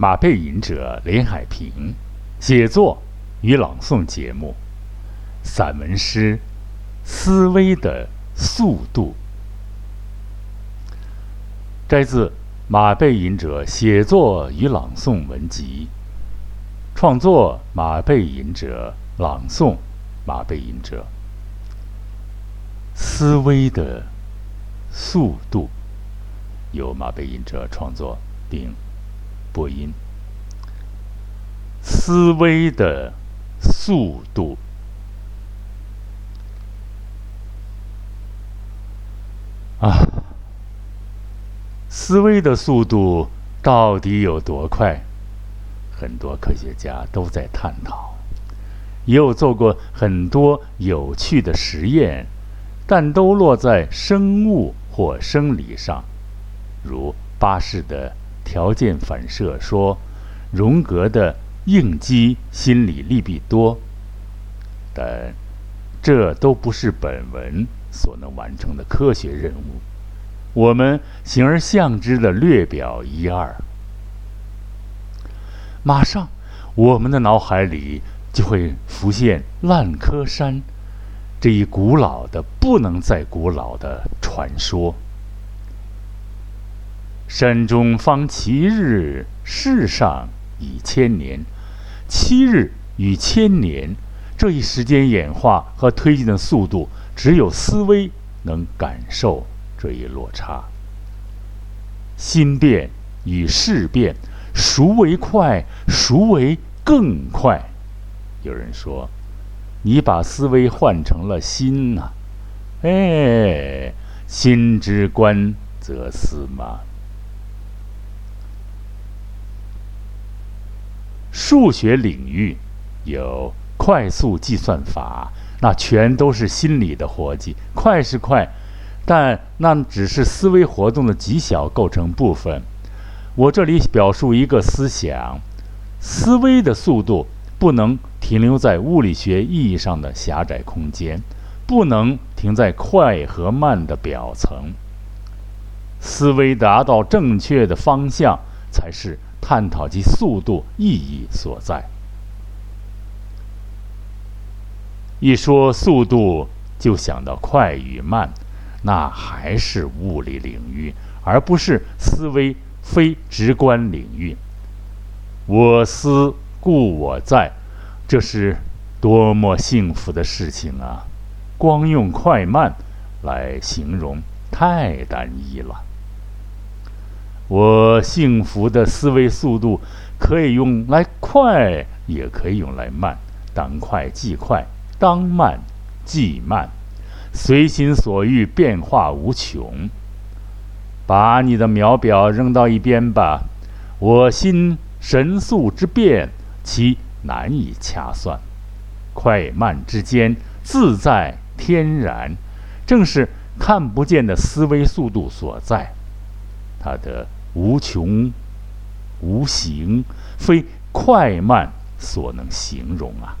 马背吟者林海平写作与朗诵节目，散文诗《思维的速度》，摘自马背吟者写作与朗诵文集，创作马背吟者，朗诵马背吟者，思维的速度。由马背吟者创作并播音。思维的速度啊，思维的速度到底有多快？很多科学家都在探讨，也有做过很多有趣的实验，但都落在生物或生理上。如巴氏的条件反射说，荣格的应激心理利弊多，但这都不是本文所能完成的科学任务。我们形而象之的略表一二，马上我们的脑海里就会浮现烂柯山这一古老的不能再古老的传说。山中方七日，世上已千年。七日与千年这一时间演化和推进的速度，只有思维能感受这一落差。心变与事变，孰为快？孰为更快？有人说：“你把思维换成了心呐，哎，心之观则思嘛。”数学领域有快速计算法，那全都是心理的活计。快是快，但那只是思维活动的极小构成部分。我这里表述一个思想：思维的速度不能停留在物理学意义上的狭窄空间，不能停在快和慢的表层。思维达到正确的方向，才是。探讨其速度意义所在。一说速度，就想到快与慢，那还是物理领域，而不是思维非直观领域。我思故我在，这是多么幸福的事情啊！光用快慢来形容，太单一了。我幸福的思维速度可以用来快，也可以用来慢。当快即快，当慢即慢，随心所欲，变化无穷。把你的秒表扔到一边吧，我心神速之变，其难以掐算。快慢之间，自在天然，正是看不见的思维速度所在。他的。无穷无形，非快慢所能形容啊，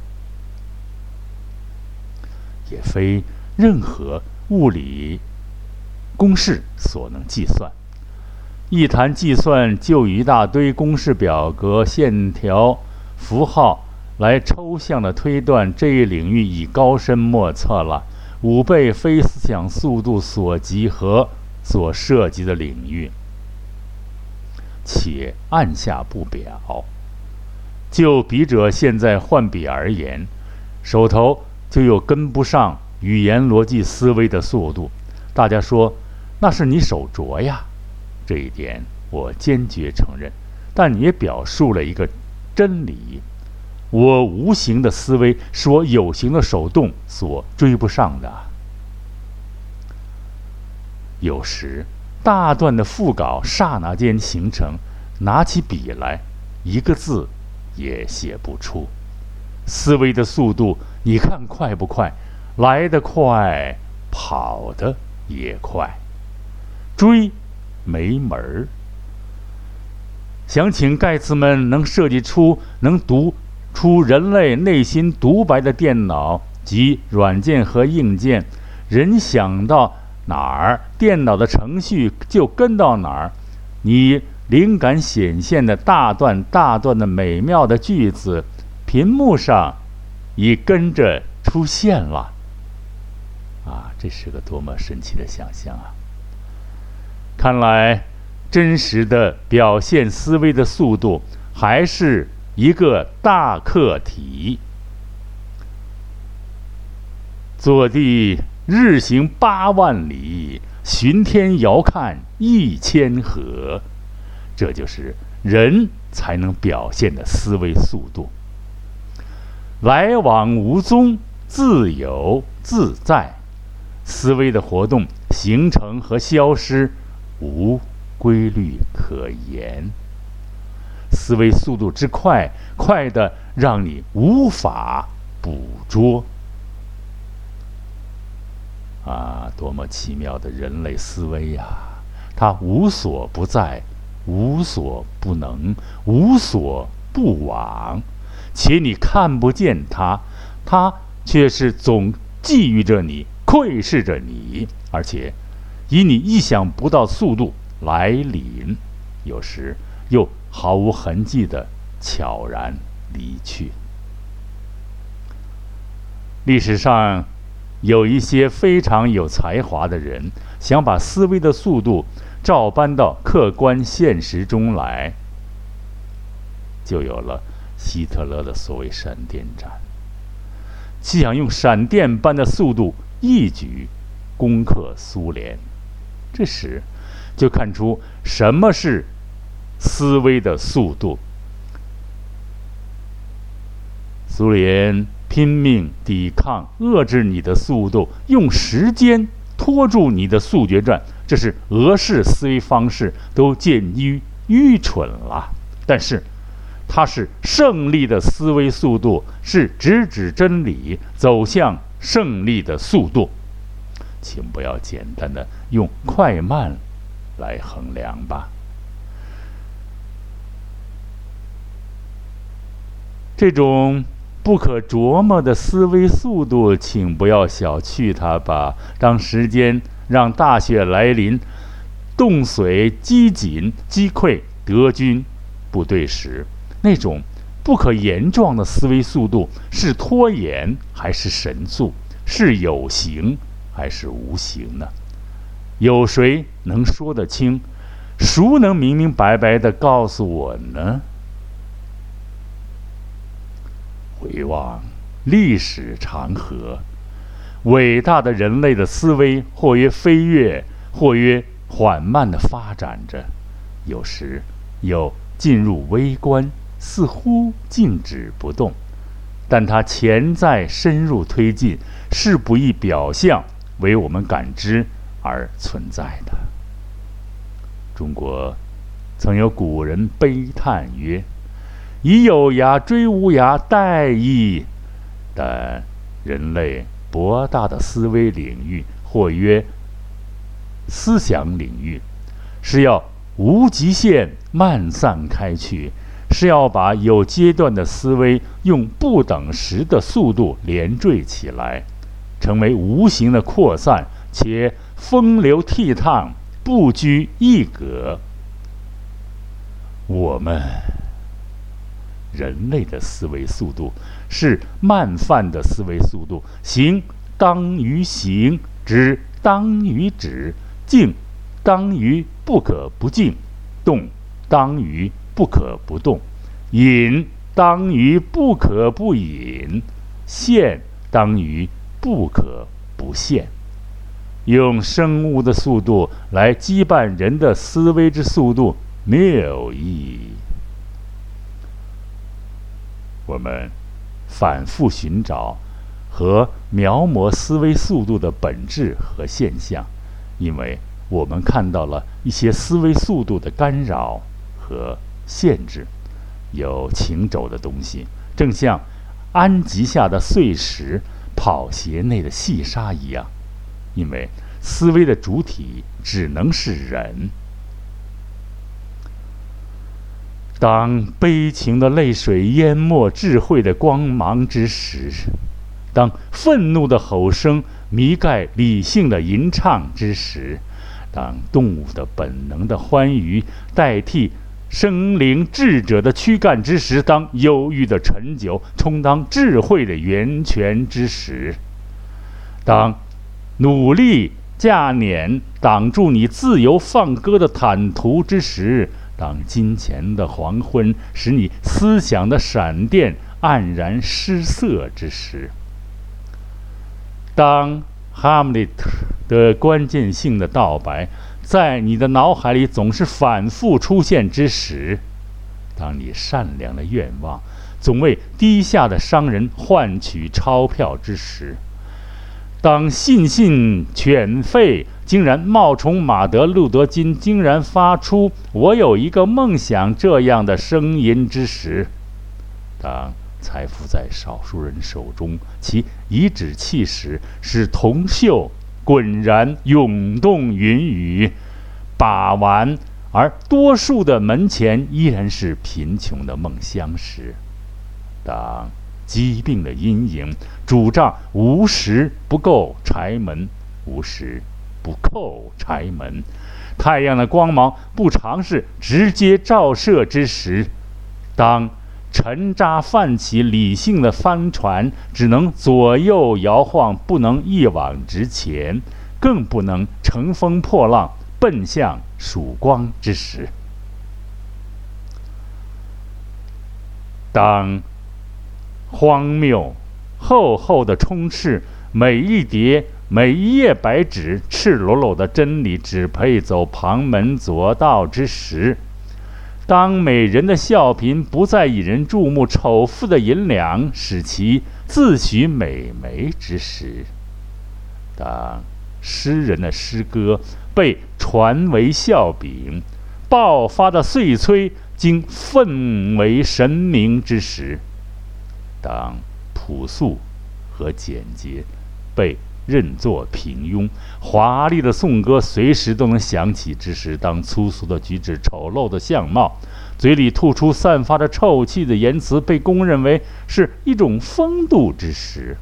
也非任何物理公式所能计算。一谈计算，就一大堆公式、表格、线条、符号来抽象的推断这一领域已高深莫测了，五倍非思想速度所及和所涉及的领域。且按下不表。就笔者现在换笔而言，手头就有跟不上语言逻辑思维的速度。大家说那是你手拙呀，这一点我坚决承认。但你也表述了一个真理：我无形的思维是我有形的手动所追不上的。有时。大段的副稿刹那间形成，拿起笔来，一个字也写不出。思维的速度，你看快不快？来得快，跑得也快，追没门儿。想请盖茨们能设计出能读出人类内心独白的电脑及软件和硬件，人想到。哪儿电脑的程序就跟到哪儿，你灵感显现的大段大段的美妙的句子，屏幕上已跟着出现了。啊，这是个多么神奇的想象啊！看来，真实的表现思维的速度还是一个大课题。坐地日行八万里，巡天遥看一千河，这就是人才能表现的思维速度。来往无踪，自由自在。思维的活动形成和消失无规律可言，思维速度之快，快的让你无法捕捉。多么奇妙的人类思维呀！它无所不在，无所不能，无所不往，且你看不见它，它却是总觊觎着你。窥视着你，而且以你意想不到速度来临，有时又毫无痕迹的悄然离去。历史上有一些非常有才华的人，想把思维的速度照搬到客观现实中来，就有了希特勒的所谓“闪电战”，既想用闪电般的速度。一举攻克苏联，这时就看出什么是思维的速度。苏联拼命抵抗、遏制你的速度，用时间拖住你的速决战，这是俄式思维方式，都见于愚蠢了。但是，它是胜利的思维速度，是直指真理，走向。胜利的速度，请不要简单的用快慢来衡量吧。这种不可琢磨的思维速度，请不要小觑它吧。当时间让大雪来临，冻髓饥紧击溃德军部队时，那种。不可言状的思维速度是拖延还是神速？是有形还是无形呢？有谁能说得清？孰能明明白白的告诉我呢？回望历史长河，伟大的人类的思维或曰飞跃，或曰缓慢的发展着，有时又进入微观。似乎静止不动，但它潜在深入推进，是不易表象为我们感知而存在的。中国曾有古人悲叹曰：“以有涯追无涯，殆矣。”但人类博大的思维领域，或曰思想领域，是要无极限漫散开去。是要把有阶段的思维用不等时的速度连缀起来，成为无形的扩散，且风流倜傥，不拘一格。我们人类的思维速度是慢泛的思维速度，行当于行，止当于止，静当于不可不静，动当于。不可不动，隐当于不可不隐，现当于不可不现。用生物的速度来羁绊人的思维之速度，谬矣。我们反复寻找和描摹思维速度的本质和现象，因为我们看到了一些思维速度的干扰和。限制，有情轴的东西，正像安吉下的碎石、跑鞋内的细沙一样，因为思维的主体只能是人。当悲情的泪水淹没智慧的光芒之时，当愤怒的吼声弥盖理性的吟唱之时，当动物的本能的欢愉代替。生灵智者的躯干之时，当忧郁的陈酒充当智慧的源泉之时，当努力驾辇挡住你自由放歌的坦途之时，当金钱的黄昏使你思想的闪电黯然失色之时，当哈姆雷特的关键性的道白。在你的脑海里总是反复出现之时，当你善良的愿望总为低下的商人换取钞票之时，当信心犬吠竟然冒充马德路德金，竟然发出“我有一个梦想”这样的声音之时，当财富在少数人手中，其颐指气使使铜锈。滚然涌动云雨，把玩，而多数的门前依然是贫穷的梦乡时，当疾病的阴影主张无时不够柴门，无时不叩柴门，太阳的光芒不尝试直接照射之时，当。沉渣泛起，理性的帆船只能左右摇晃，不能一往直前，更不能乘风破浪奔向曙光之时。当荒谬、厚厚的充斥每一叠、每一页白纸，赤裸裸的真理只配走旁门左道之时。当美人的笑颦不再引人注目，丑妇的银两使其自诩美眉之时；当诗人的诗歌被传为笑柄，爆发的碎催经奉为神明之时；当朴素和简洁被认作平庸，华丽的颂歌随时都能响起之时；当粗俗的举止、丑陋的相貌、嘴里吐出散发着臭气的言辞被公认为是一种风度之时；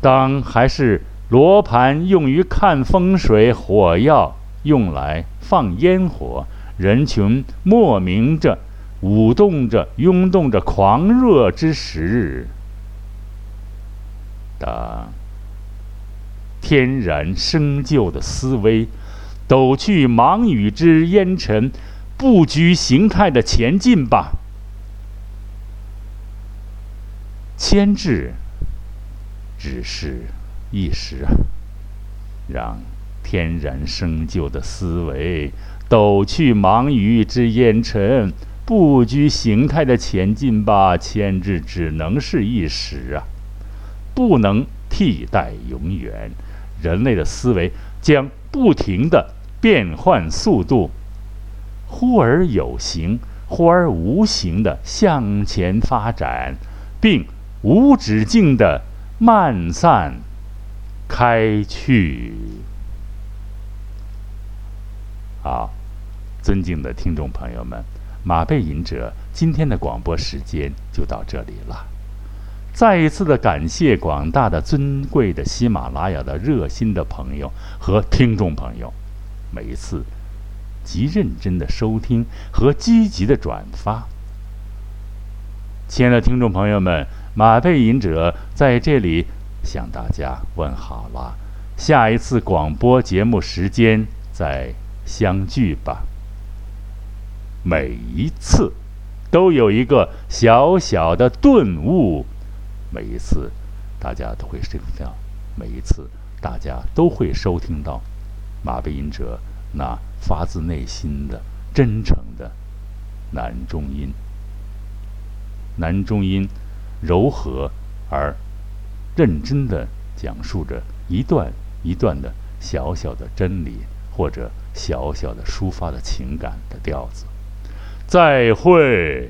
当还是罗盘用于看风水，火药用来放烟火，人群莫名着舞动着、涌动着、狂热之时。的天然生就的思维，抖去忙雨之烟尘，不拘形态的前进吧。牵制只是一时啊，让天然生就的思维抖去忙雨之烟尘，不拘形态的前进吧。牵制只能是一时啊。不能替代永远，人类的思维将不停的变换速度，忽而有形，忽而无形的向前发展，并无止境的漫散开去。好，尊敬的听众朋友们，马背吟者今天的广播时间就到这里了。再一次的感谢广大的尊贵的喜马拉雅的热心的朋友和听众朋友，每一次极认真的收听和积极的转发。亲爱的听众朋友们，马背吟者在这里向大家问好了。下一次广播节目时间再相聚吧。每一次都有一个小小的顿悟。每一次，大家都会收听到；每一次，大家都会收听到马背音者那发自内心的、真诚的男中音。男中音柔和而认真的讲述着一段一段的小小的真理，或者小小的抒发的情感的调子。再会。